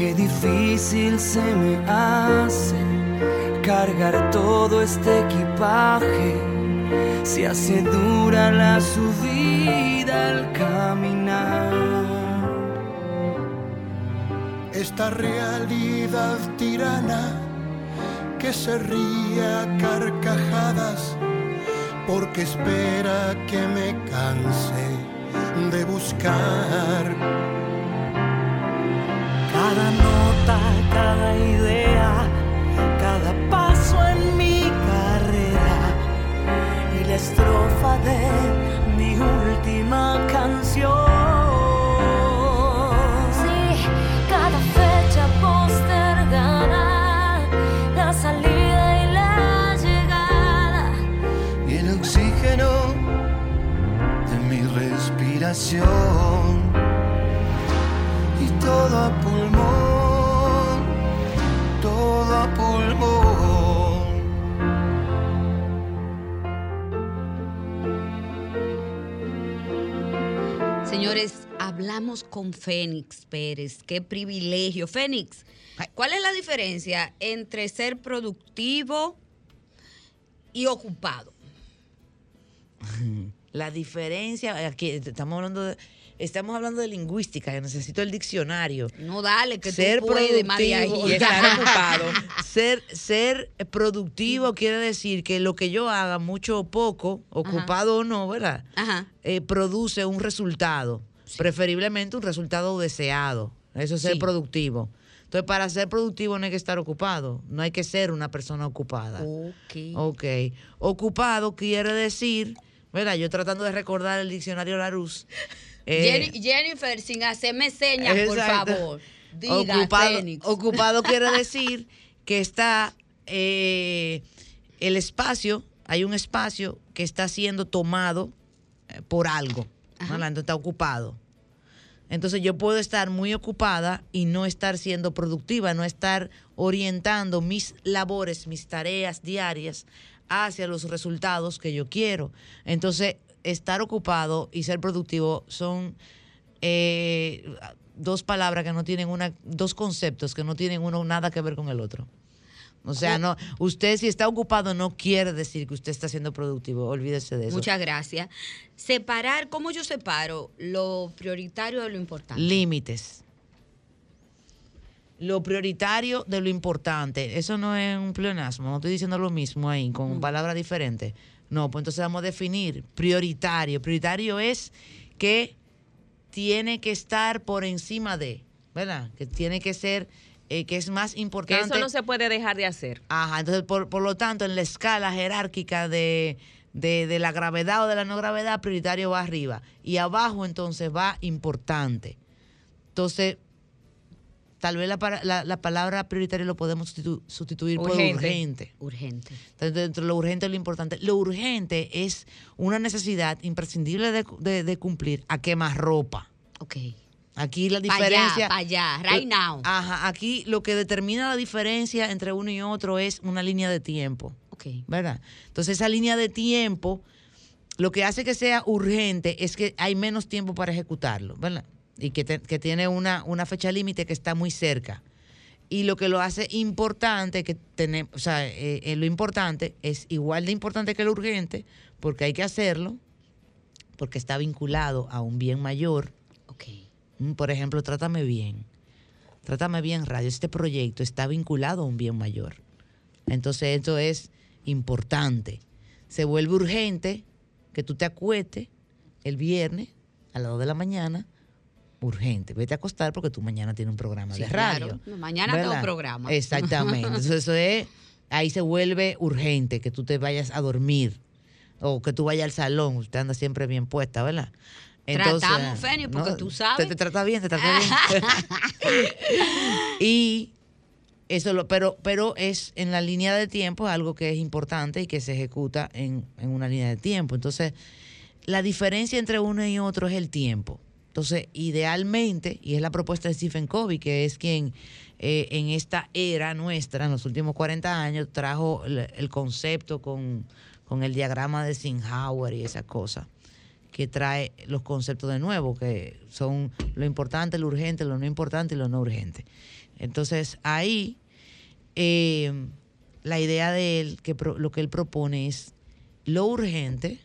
Qué difícil se me hace cargar todo este equipaje, se hace dura la subida al caminar. esta realidad tirana que se ríe a carcajadas porque espera que me canse de buscar. Cada nota, cada idea, cada paso en mi carrera y la estrofa de mi última canción. Sí, cada fecha postergada, la salida y la llegada. y el oxígeno de mi respiración todo a pulmón, todo a pulmón. Señores, hablamos con Fénix Pérez. Qué privilegio. Fénix, ¿cuál es la diferencia entre ser productivo y ocupado? [LAUGHS] La diferencia, aquí estamos hablando de, estamos hablando de lingüística, que necesito el diccionario. No, dale, que ser tú puedes, productivo [LAUGHS] Y estar ocupado. ser, ser productivo quiere decir que lo que yo haga, mucho o poco, ocupado o no, ¿verdad? Eh, produce un resultado, preferiblemente un resultado deseado. Eso es ser productivo. Entonces, para ser productivo no hay que estar ocupado, no hay que ser una persona ocupada. Ok. Ok. Ocupado quiere decir, ¿verdad? Yo tratando de recordar el diccionario Larousse. Eh, Jennifer, sin hacerme señas, por favor. Diga, ocupado, Fénix. ocupado [LAUGHS] quiere decir que está eh, el espacio, hay un espacio que está siendo tomado eh, por algo, ¿no? Entonces está ocupado. Entonces yo puedo estar muy ocupada y no estar siendo productiva, no estar orientando mis labores, mis tareas diarias hacia los resultados que yo quiero. Entonces, estar ocupado y ser productivo son eh, dos palabras que no tienen una, dos conceptos que no tienen uno nada que ver con el otro. O sea, no, usted si está ocupado no quiere decir que usted está siendo productivo, olvídese de eso. Muchas gracias. Separar, ¿cómo yo separo lo prioritario de lo importante? Límites. Lo prioritario de lo importante. Eso no es un pleonasmo, no estoy diciendo lo mismo ahí, con palabras diferentes. No, pues entonces vamos a definir prioritario. Prioritario es que tiene que estar por encima de, ¿verdad? Que tiene que ser, eh, que es más Que importante. eso no se puede dejar de hacer. Ajá, entonces por, por lo tanto, en la escala jerárquica de, de, de la gravedad o de la no gravedad, prioritario va arriba. Y abajo entonces va importante. Entonces, tal vez la, para- la- la palabra prioritario lo podemos sustitu- sustituir por Urgente. urgente. Entonces, dentro de lo urgente es lo importante. Lo urgente es una necesidad imprescindible de, de- de cumplir a quemar ropa. Ok. Aquí la allá, diferencia. pa' allá, right now. Ajá, aquí lo que determina la diferencia entre uno y otro es una línea de tiempo. Ok. ¿Verdad? Entonces, esa línea de tiempo, lo que hace que sea urgente es que hay menos tiempo para ejecutarlo, ¿verdad? Y que, te- que tiene una, una fecha límite que está muy cerca. Y lo que lo hace importante, que tenemos, o sea, eh, eh, lo importante es igual de importante que lo urgente, porque hay que hacerlo, porque está vinculado a un bien mayor. Mm, Por ejemplo, Trátame Bien. Trátame Bien Radio, este proyecto está vinculado a un bien mayor. Entonces, esto es importante. Se vuelve urgente que tú te acuestes el viernes a las 2 de la mañana. Urgente. Vete a acostar porque tú mañana tienes un programa Sí, de radio. claro. No, mañana tengo ¿verdad? programa. Exactamente. [LAUGHS] Entonces, eso es. Ahí se vuelve urgente que tú te vayas a dormir o que tú vayas al salón. Usted anda siempre bien puesta, ¿verdad? Tratamos, Feni, porque tú sabes. Te, te trata bien, te trata bien. [LAUGHS] y eso lo, pero, pero es en la línea de tiempo algo que es importante y que se ejecuta en, en una línea de tiempo. Entonces, la diferencia entre uno y otro es el tiempo. Entonces, idealmente, y es la propuesta de Stephen Covey, que es quien eh, en esta era nuestra, en los últimos 40 años, trajo el, concepto con, con el diagrama de Eisenhower y esa cosa, que trae los conceptos de nuevo, que son lo importante, lo urgente, lo no importante y lo no urgente. Entonces, ahí eh, la idea de él, que lo que él propone es lo urgente,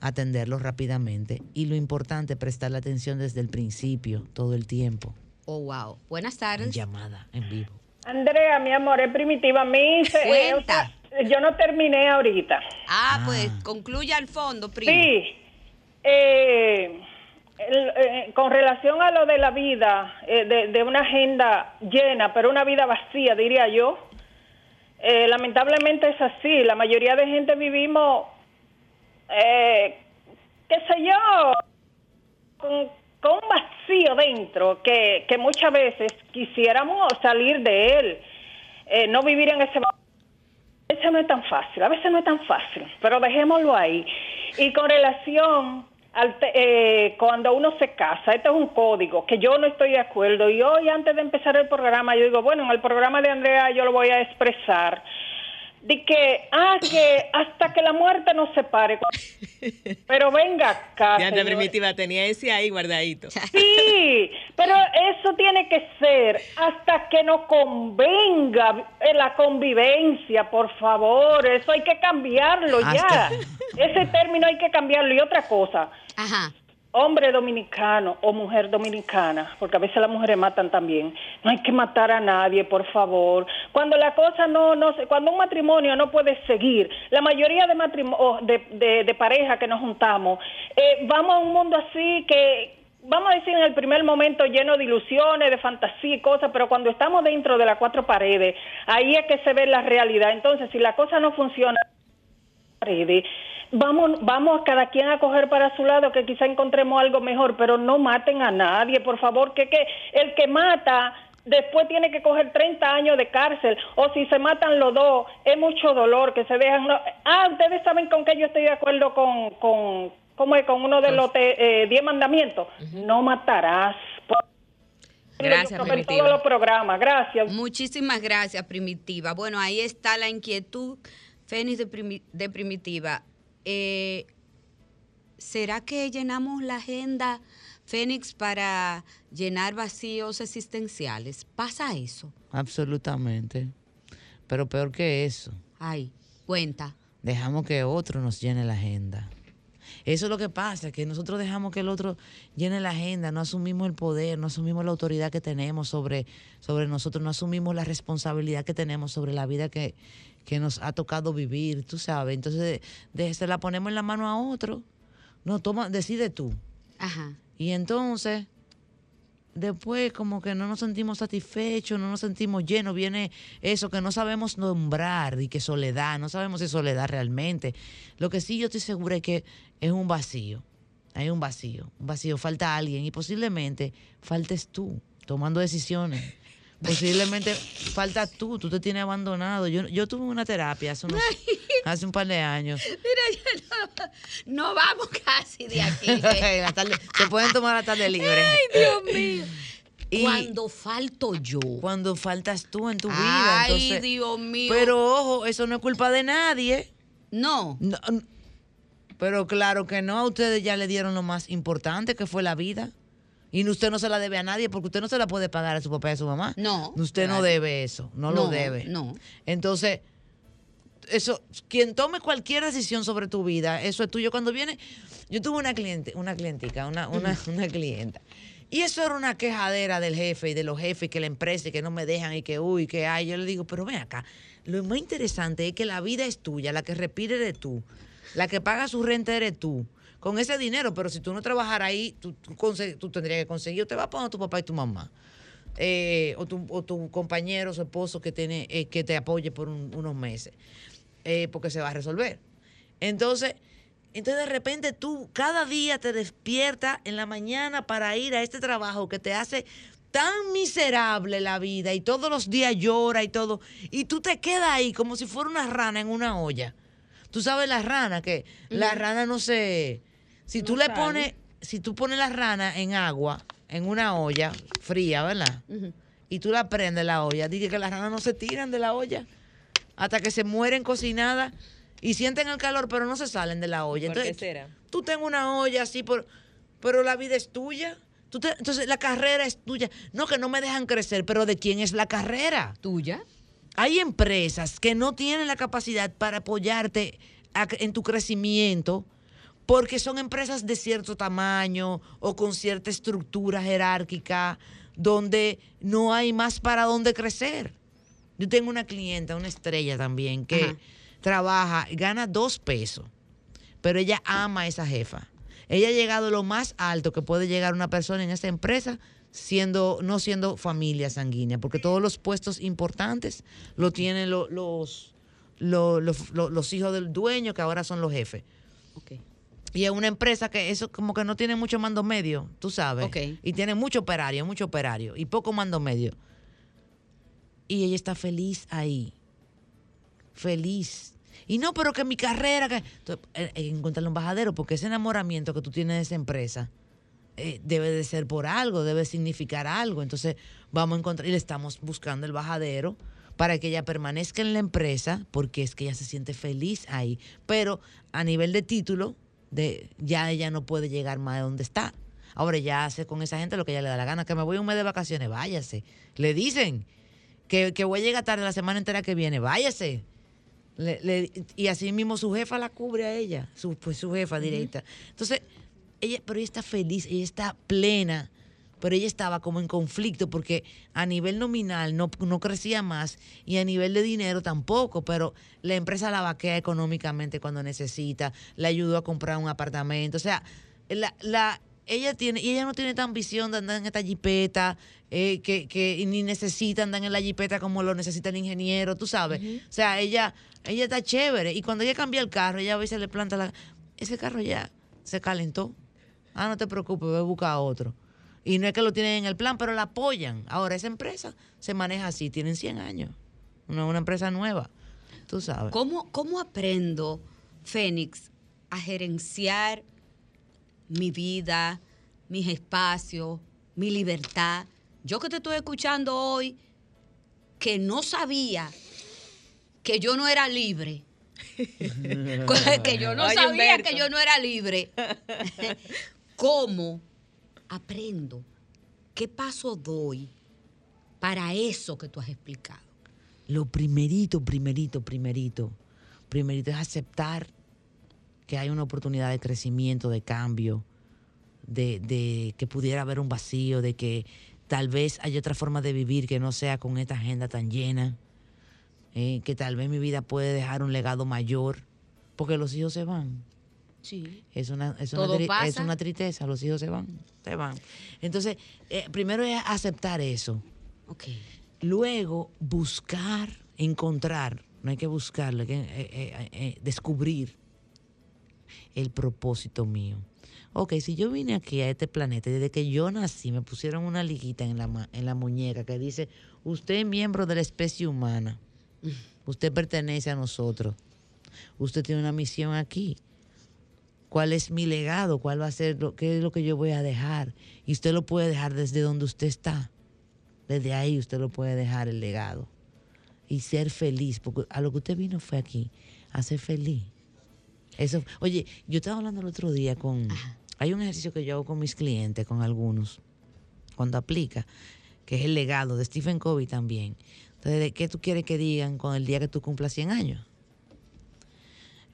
atenderlo rápidamente, y lo importante, prestarle atención desde el principio, todo el tiempo. Oh, wow. Buenas tardes. Llamada en vivo. Andrea, mi amor, es primitiva. Mí, se- eh, o sea, yo no terminé ahorita. Ah, pues concluya al fondo, primo. Sí. Eh, el- eh, con relación a lo de la vida, eh, de, de una agenda llena, pero una vida vacía, diría yo. eh, lamentablemente es así. La mayoría de gente vivimos, eh, qué sé yo, con, un vacío dentro que, que muchas veces quisiéramos salir de él, eh, no vivir en ese vacío. A veces no es tan fácil, a veces no es tan fácil, pero dejémoslo ahí. Y con relación al te- eh, cuando uno se casa, este es un código que yo no estoy de acuerdo. Y hoy, antes de empezar el programa, yo digo, bueno, en el programa de Andrea yo lo voy a expresar. De que, ah, que hasta que la muerte nos separe. [LAUGHS] Pero venga acá. Ya te primitiva, tenía ese ahí guardadito. Sí, pero eso tiene que ser hasta que nos convenga eh, la convivencia, por favor. Eso hay que cambiarlo Hasta- ya. Ese término hay que cambiarlo. Y otra cosa. Hombre dominicano o mujer dominicana, porque a veces las mujeres matan también. No hay que matar a nadie, por favor. cuando la cosa no, no se- cuando un matrimonio no puede seguir, la mayoría de matrimo- o de, de, de parejas que nos juntamos, eh, vamos a un mundo así que, vamos a decir en el primer momento lleno de ilusiones, de fantasía y cosas, pero cuando estamos dentro de las cuatro paredes, ahí es que se ve la realidad. Entonces, si la cosa no funciona, paredes, Vamos, vamos cada quien a coger para su lado, que quizá encontremos algo mejor, pero no maten a nadie, por favor, que, que el que mata después tiene que coger 30 años de cárcel, o si se matan los dos, es mucho dolor que se dejan. no- Ah, ustedes saben con que yo estoy de acuerdo con, con, ¿cómo es? con uno de los te- eh, 10 mandamientos. No matarás. Gracias, Primitiva. todos los programas, gracias. Muchísimas gracias, Primitiva. Bueno, ahí está la inquietud, Fénix de, Primi- de Primitiva. Eh, ¿Será que llenamos la agenda, Fénix, para llenar vacíos existenciales? ¿Pasa eso? Absolutamente. Pero peor que eso, Ay, cuenta. dejamos que otro nos llene la agenda. Eso es lo que pasa, que nosotros dejamos que el otro llene la agenda, no asumimos el poder, no asumimos la autoridad que tenemos sobre, sobre nosotros, no asumimos la responsabilidad que tenemos sobre la vida que, que nos ha tocado vivir, tú sabes. Entonces, de, de- se la ponemos en la mano a otro. No, toma, decide tú. Ajá. Y entonces, después como que no nos sentimos satisfechos, no nos sentimos llenos, viene eso que no sabemos nombrar y que soledad, no sabemos si soledad realmente. Lo que sí yo estoy segura es que es un vacío, hay un vacío, un vacío, falta alguien y posiblemente faltes tú tomando decisiones. Posiblemente falta tú, tú te tienes abandonado. Yo, yo tuve una terapia hace, unos- hace un par de años. Mira, ya no, no vamos casi de aquí. [LAUGHS] Tarde- se pueden tomar la tarde libre. Ay, Dios mío. Y Cuando falto yo. Cuando faltas tú en tu vida. Ay, Dios mío. Pero ojo, eso no es culpa de nadie. No. Pero claro que no, a ustedes ya le dieron lo más importante que fue la vida. Y usted no se la debe a nadie porque usted no se la puede pagar a su papá y a su mamá. No. Usted no debe eso, no, lo debe. no. Entonces, eso, quien tome cualquier decisión sobre tu vida, eso es tuyo. Cuando viene, yo tuve una cliente, una clientica, una, una, [LAUGHS] una clienta. Y eso era una quejadera del jefe y de los jefes, que la empresa y que no me dejan y que uy, que hay. Yo le digo, pero ven acá, lo más interesante es que la vida es tuya, la que respire eres tú, la que paga su renta eres tú. Con ese dinero, pero si tú no trabajaras ahí, tú, tú, tendrías que conseguir, o te va a poner tu papá y tu mamá. Eh, o, tu, o tu compañero, su esposo que, tiene, eh, que te apoye por un- unos meses, eh, porque se va a resolver. Entonces, entonces de repente tú cada día te despiertas en la mañana para ir a este trabajo que te hace tan miserable la vida y todos los días llora y todo, y tú te quedas ahí como si fuera una rana en una olla. Tú sabes la rana, que la Ujú. rana no se... Si tú le pones, si tú pones la rana en agua, en una olla fría, ¿verdad? Y tú la prendes la olla, dije que las ranas no se tiran de la olla hasta que se mueren cocinadas y sienten el calor, pero no se salen de la olla. ¿Por qué Entonces, será? tú tengas una olla así, por, pero la vida es tuya. Tú te- entonces, la carrera es tuya. No, que no me dejan crecer, pero ¿de quién es la carrera? ¿Tuya? Hay empresas que no tienen la capacidad para apoyarte a- en tu crecimiento porque son empresas de cierto tamaño o con cierta estructura jerárquica donde no hay más para dónde crecer. Yo tengo una clienta, una estrella también, que Ajá. trabaja, gana dos pesos, pero ella ama a esa jefa. Ella ha llegado a lo más alto que puede llegar una persona en esa empresa siendo no siendo familia sanguínea, porque todos los puestos importantes lo tienen lo- los, lo- los- lo- los hijos del dueño, que ahora son los jefes. Y es una empresa que eso como que no tiene mucho mando medio, tú sabes. Ok. Y tiene mucho operario, mucho operario y poco mando medio. Y ella está feliz ahí. Feliz. Y no, pero que mi carrera, que Entonces, eh, que encontrarle un bajadero, porque ese enamoramiento que tú tienes de esa empresa eh, debe de ser por algo, debe significar algo. Entonces, vamos a encontrar, y le estamos buscando el bajadero para que ella permanezca en la empresa, porque es que ella se siente feliz ahí. Pero a nivel de título, de, ya ella no puede llegar más de donde está. Ahora ya hace con esa gente lo que ella le da la gana, que me voy un mes de vacaciones, váyase. Le dicen que, que voy a llegar tarde la semana entera que viene, váyase. Le- le- y así mismo su jefa la cubre a ella, su, pues su jefa directa. Entonces, ella, pero ella está feliz, ella está plena, pero ella estaba como en conflicto porque a nivel nominal no, no crecía más y a nivel de dinero tampoco, pero la empresa la vaquea económicamente cuando necesita, le ayudó a comprar un apartamento, o sea, la, la, ella tiene, y ella no tiene tan visión de andar en esta jipeta, eh, que, que ni necesita andar en la jipeta como lo necesita el ingeniero, tú sabes. O sea, ella, ella está chévere. Y cuando ella cambia el carro, ella a veces le planta la. Ese carro ya se calentó. Ah, no te preocupes, voy a buscar otro. Y no es que lo tienen en el plan, pero la apoyan. Ahora, esa empresa se maneja así, tienen 100 años. Una, una empresa nueva, tú sabes. ¿Cómo, ¿Cómo aprendo, Fénix, a gerenciar mi vida, mis espacios, mi libertad? Yo que te estoy escuchando hoy, que no sabía que yo no era libre. [LAUGHS] [LAUGHS] que yo no Oye, sabía Humberto. que yo no era libre. [LAUGHS] ¿Cómo aprendo? ¿Qué paso doy para eso que tú has explicado? Lo primerito, primerito, primerito, primerito es aceptar que hay una oportunidad de crecimiento, de cambio, de, de que pudiera haber un vacío, de que tal vez hay otra forma de vivir que no sea con esta agenda tan llena, eh, que tal vez mi vida puede dejar un legado mayor, porque los hijos se van. Sí. Es una, es una, pasa. es una tristeza, los hijos se van, se van. Entonces, eh, primero es aceptar eso. Ok. Luego, buscar, encontrar, no hay que buscarlo, hay que eh, eh, descubrir el propósito mío. Ok, si yo vine aquí a este planeta, desde que yo nací, me pusieron una liguita en la, en la muñeca que dice, usted es miembro de la especie humana, usted pertenece a nosotros, usted tiene una misión aquí. ¿Cuál es mi legado? ¿Cuál va a ser lo, qué es lo que yo voy a dejar? Y usted lo puede dejar desde donde usted está. Desde ahí usted lo puede dejar el legado. Y ser feliz, porque a lo que usted vino fue aquí, a ser feliz. Eso, oye, yo estaba hablando el otro día con. Hay un ejercicio que yo hago con mis clientes, con algunos, cuando aplica, que es el legado de Stephen Covey también. Entonces, ¿de qué tú quieres que digan con el día que tú cumplas 100 años?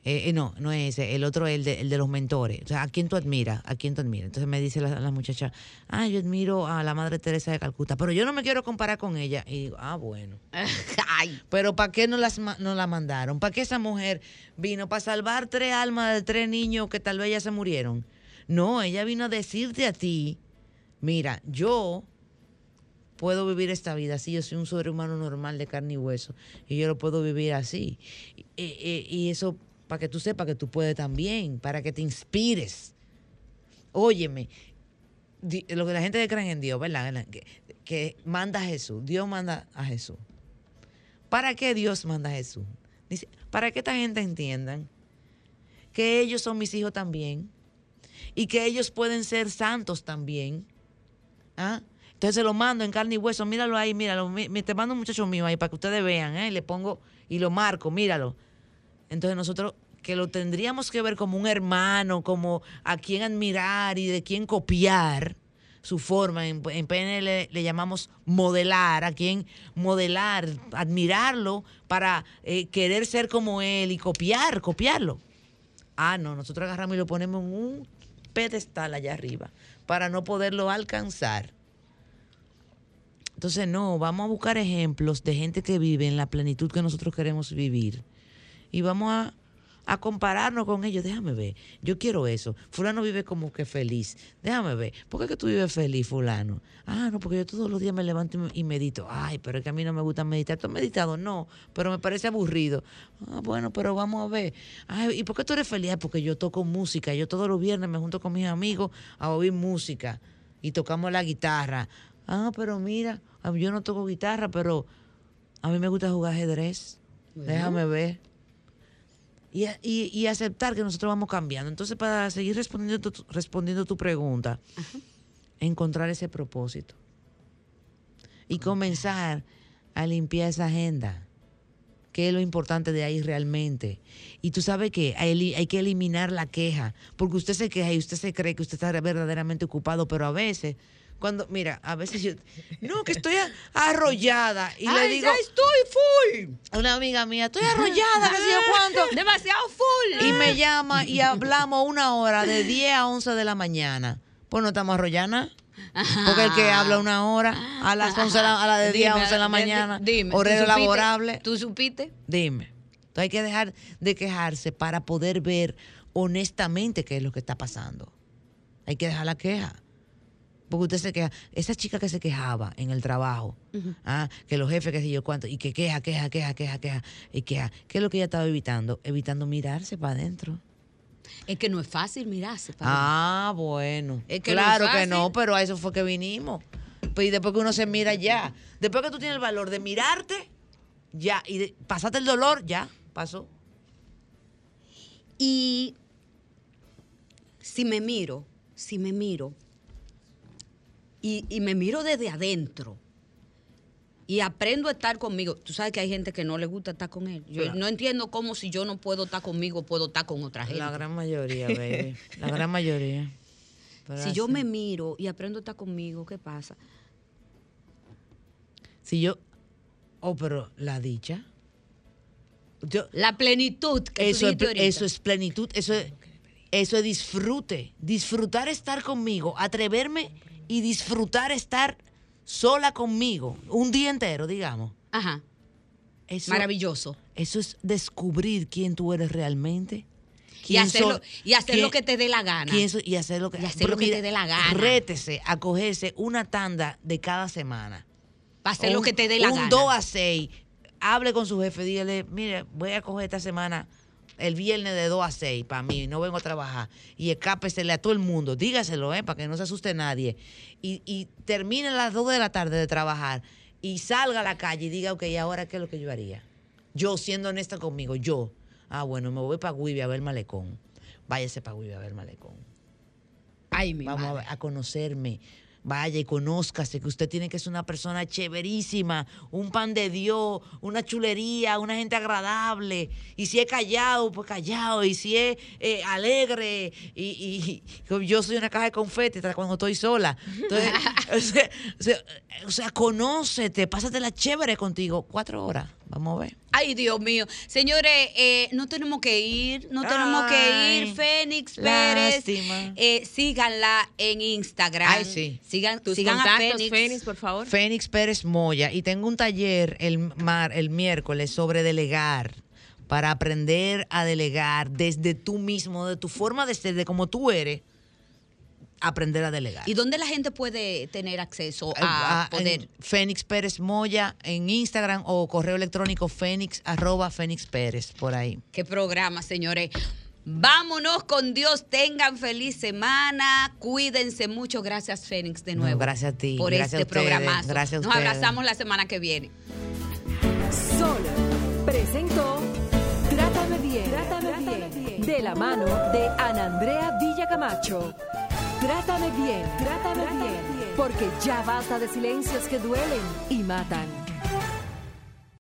Eh, eh, no, no es ese, el otro es el de, el de los mentores. O sea, ¿a quién tú admiras? ¿A quién tú admiras? Entonces me dice la, la muchacha, ah, yo admiro a la Madre Teresa de Calcuta, pero yo no me quiero comparar con ella. Y digo, ah, bueno. [LAUGHS] Pero ¿para qué no, las, no la mandaron? ¿Para qué esa mujer vino? ¿Para salvar tres almas de tres niños que tal vez ya se murieron? No, ella vino a decirte a ti, mira, yo puedo vivir esta vida así, yo soy un ser humano normal de carne y hueso, y yo lo puedo vivir así. Y, y- y eso para que tú sepas que tú puedes también, para que te inspires. Óyeme, lo que la gente cree en Dios, ¿verdad? Que, manda a Jesús, Dios manda a Jesús. ¿Para qué Dios manda a Jesús? Dice, para que esta gente entiendan que ellos son mis hijos también y que ellos pueden ser santos también. ¿Ah? Entonces se lo mando en carne y hueso, míralo ahí, míralo. mi- te mando un muchacho mío ahí para que ustedes vean, ¿eh? Le pongo y lo marco, míralo. Entonces nosotros que lo tendríamos que ver como un hermano, como a quien admirar y de quien copiar su forma. En, en PNL le, llamamos modelar, a quien modelar, admirarlo para eh, querer ser como él y copiar, copiarlo. Ah, no, nosotros agarramos y lo ponemos en un pedestal allá arriba para no poderlo alcanzar. Entonces, no, vamos a buscar ejemplos de gente que vive en la plenitud que nosotros queremos vivir. Y vamos a, a compararnos con ellos. Déjame ver, yo quiero eso. Fulano vive como que feliz. Déjame ver, ¿por qué que tú vives feliz, fulano? Ah, no, porque yo todos los días me levanto y me- y medito. Ay, pero es que a mí no me gusta meditar. ¿Tú has meditado? No, pero me parece aburrido. Ah, bueno, pero vamos a ver. Ay, ¿y por qué tú eres feliz? Ah, Porque yo toco música. Yo todos los viernes me junto con mis amigos a oír música y tocamos la guitarra. Ah, pero mira, yo no toco guitarra, pero a mí me gusta jugar ajedrez. Bueno. Déjame ver. Y, y- y aceptar que nosotros vamos cambiando. Entonces, para seguir respondiendo tu, respondiendo tu pregunta, encontrar ese propósito. Y comenzar a limpiar esa agenda. ¿Qué es lo importante de ahí realmente? Y tú sabes que hay, hay que eliminar la queja, porque usted se queja y usted se cree que usted está verdaderamente ocupado, pero a veces, cuando, mira, a veces yo, no, que estoy arrollada y le digo, ya estoy full. una amiga mía, estoy arrollada, que sé yo [LAUGHS] cuánto. Demasiado full. Y me llama y hablamos una hora de 10 a 11 de la mañana. Pues no estamos arrollando. Porque el que habla una hora a las 11 de la, a la de 10 a Dime, 11 de la mañana, dime, ¿tú horario supiste? laborable. ¿Tú supiste? Dime. Entonces hay que dejar de quejarse para poder ver honestamente qué es lo que está pasando. Hay que dejar la queja. Porque usted se queja. Esa chica que se quejaba en el trabajo, ah, que los jefes, que sé yo cuánto, y que queja, queja, queja, queja, queja, y queja. ¿Qué es lo que ella estaba evitando? Evitando mirarse para adentro. Es que no es fácil mirarse. para Ah, bueno. Es que no es claro que no, pero a eso fue que vinimos. Pues y después que uno se mira ya. Después que tú tienes el valor de mirarte, ya. Y de, pasaste el dolor, ya, pasó. Y si me miro, si me miro, y, y me miro desde adentro, y aprendo a estar conmigo, tú sabes que hay gente que no le gusta estar con él. Yo Claro. no entiendo cómo si yo no puedo estar conmigo, puedo estar con otra gente. La gran mayoría, baby. La gran mayoría. Pero si yo me miro y aprendo a estar conmigo, ¿qué pasa? Si yo. Oh, pero la dicha. Yo, La plenitud que eso, es, eso es plenitud, eso es, eso es disfrute. Disfrutar estar conmigo, atreverme y disfrutar estar sola conmigo un día entero, digamos. Ajá. Eso, Maravilloso. Eso es descubrir quién tú eres realmente. Y hacer, lo, y hacer quién- lo que te dé la gana. quién y hacer lo que, Y hacer lo que mira, te dé la gana. Rétese a cogerse una tanda de cada semana. Para hacer lo Un- que te dé la un gana. 2 a 6. Hable con su jefe, dígale, mire, voy a coger esta semana el viernes de 2 a 6 para mí, no vengo a trabajar. Y escápesele a todo el mundo, dígaselo, ¿eh? para que no se asuste nadie. Y, y termine a las 2 de la tarde de trabajar y salga a la calle y diga, ok, ¿y ahora qué es lo que yo haría? Yo, siendo honesta conmigo, yo. Ah, bueno, me voy para Guibi a ver malecón. Váyase para Guibi a ver malecón. Ay, mi Vamos a, madre. a conocerme. Vaya y conózcase que usted tiene que ser una persona chéverísima, un pan de Dios, una chulería, una gente agradable. Y si es callado, pues callado. Y si es eh, alegre, y, y- yo soy una caja de confeti cuando estoy sola. Entonces, [LAUGHS] o, sea, o sea, o sea, conócete, pásatela chévere contigo. Cuatro horas, vamos a ver. Ay, Dios mío. Señores, eh, no tenemos que ir, no tenemos que ir. Fénix Pérez. lástima. eh, síganla en Instagram. Ay, sí. Sigan, Tus sigan a contactos, Fénix. Fénix, por favor. Fénix Pérez Moya y tengo un taller el, mar, el miércoles sobre delegar para aprender a delegar desde tú mismo, de tu forma de ser, de como tú eres, aprender a delegar. ¿Y dónde la gente puede tener acceso Eh, a ah, poder? Fénix Pérez Moya en Instagram o correo electrónico fénix arroba Fénix Pérez por ahí. ¿Qué programa, señores? Vámonos con Dios, tengan feliz semana, cuídense mucho. Gracias, Fénix, de No, nuevo. gracias a ti, Por gracias a este programazo. gracias a Nos abrazamos la semana que viene. Sol presentó Trátame bien, Trátame bien, de la mano de Ana Andrea Villacamacho. Trátame bien, Trátame bien, porque ya basta de silencios que duelen y matan.